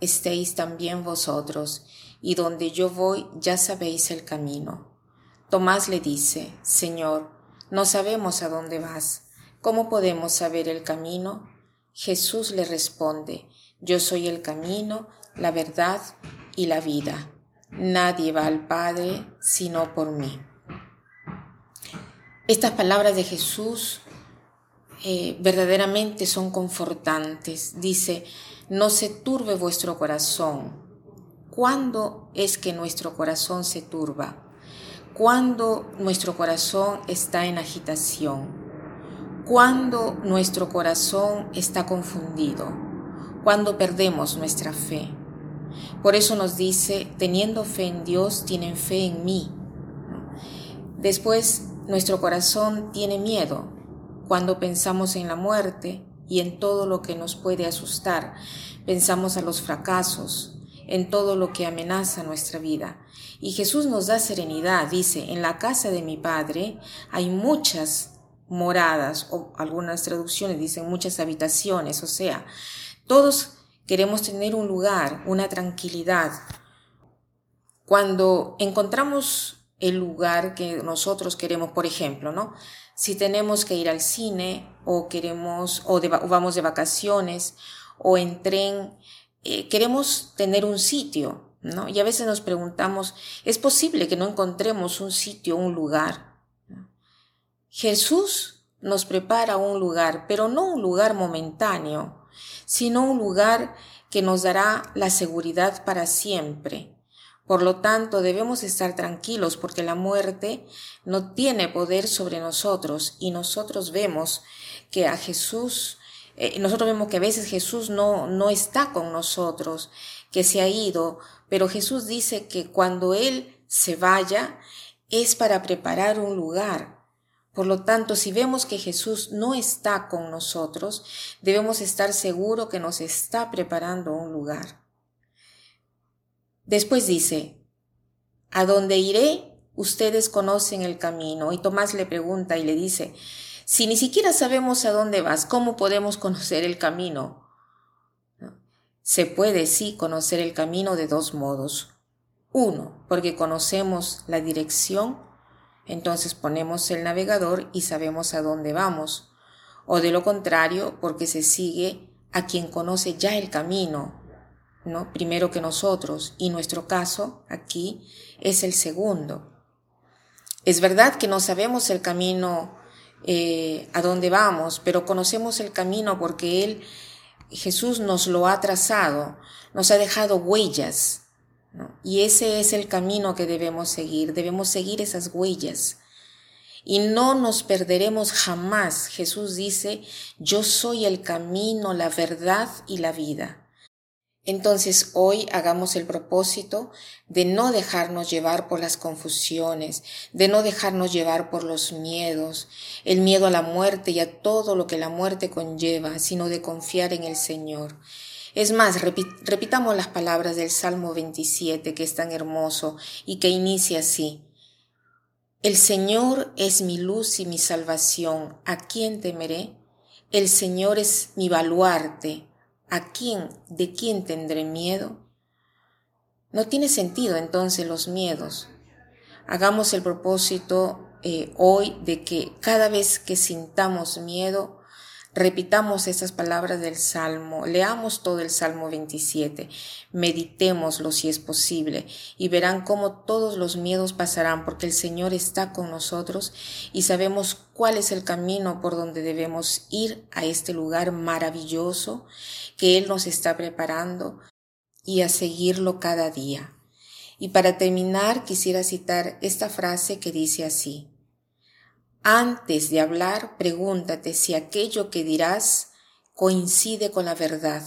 estéis también vosotros, y donde yo voy ya sabéis el camino. Tomás le dice, Señor, no sabemos a dónde vas, ¿cómo podemos saber el camino? Jesús le responde, Yo soy el camino, la verdad y la vida. Nadie va al Padre sino por mí. Estas palabras de Jesús eh, verdaderamente son confortantes. Dice, no se turbe vuestro corazón. ¿Cuándo es que nuestro corazón se turba? Cuando nuestro corazón está en agitación. Cuando nuestro corazón está confundido. Cuando perdemos nuestra fe. Por eso nos dice, teniendo fe en Dios, tienen fe en mí. Después, nuestro corazón tiene miedo cuando pensamos en la muerte y en todo lo que nos puede asustar, pensamos a los fracasos, en todo lo que amenaza nuestra vida. Y Jesús nos da serenidad, dice, en la casa de mi Padre hay muchas moradas, o algunas traducciones dicen muchas habitaciones, o sea, todos queremos tener un lugar, una tranquilidad. Cuando encontramos el lugar que nosotros queremos, por ejemplo, ¿no? Si tenemos que ir al cine o queremos o, vamos de vacaciones o en tren, eh, queremos tener un sitio, ¿no? Y a veces nos preguntamos, ¿es posible que no encontremos un sitio, un lugar? Jesús nos prepara un lugar, pero no un lugar momentáneo, sino un lugar que nos dará la seguridad para siempre por lo tanto, debemos estar tranquilos porque la muerte no tiene poder sobre nosotros y nosotros vemos que a Jesús, eh, nosotros vemos que a veces Jesús no, no está con nosotros, que se ha ido, pero Jesús dice que cuando Él se vaya es para preparar un lugar. Por lo tanto, si vemos que Jesús no está con nosotros, debemos estar seguros que nos está preparando un lugar. Después dice, ¿a dónde iré? Ustedes conocen el camino. Y Tomás le pregunta y le dice, si ni siquiera sabemos a dónde vas, ¿cómo podemos conocer el camino? Se puede, sí, conocer el camino de dos modos. Uno, porque conocemos la dirección, entonces ponemos el navegador y sabemos a dónde vamos. O de lo contrario, porque se sigue a quien conoce ya el camino, ¿no? Primero que nosotros, y nuestro caso aquí es el segundo. Es verdad que no sabemos el camino eh, a dónde vamos, pero conocemos el camino porque Él, Jesús nos lo ha trazado, nos ha dejado huellas, y ese es el camino que debemos seguir, debemos seguir esas huellas. Y no nos perderemos jamás. Jesús dice, yo soy el camino, la verdad y la vida. Entonces hoy hagamos el propósito de no dejarnos llevar por las confusiones, de no dejarnos llevar por los miedos, el miedo a la muerte y a todo lo que la muerte conlleva, sino de confiar en el Señor. Es más, repitamos las palabras del Salmo 27, que es tan hermoso y que inicia así. El Señor es mi luz y mi salvación, ¿a quién temeré? El Señor es mi baluarte, ¿A quién, de quién tendré miedo? No tiene sentido entonces los miedos. Hagamos el propósito eh, hoy de que cada vez que sintamos miedo, Repitamos esas palabras del Salmo, leamos todo el Salmo 27, meditémoslo si es posible y verán cómo todos los miedos pasarán porque el Señor está con nosotros y sabemos cuál es el camino por donde debemos ir a este lugar maravilloso que Él nos está preparando y a seguirlo cada día. Y para terminar quisiera citar esta frase que dice así, antes de hablar, pregúntate si aquello que dirás coincide con la verdad,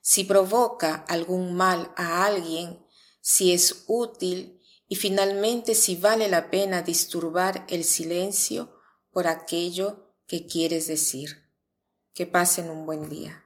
si provoca algún mal a alguien, si es útil y finalmente si vale la pena disturbar el silencio por aquello que quieres decir. Que pasen un buen día.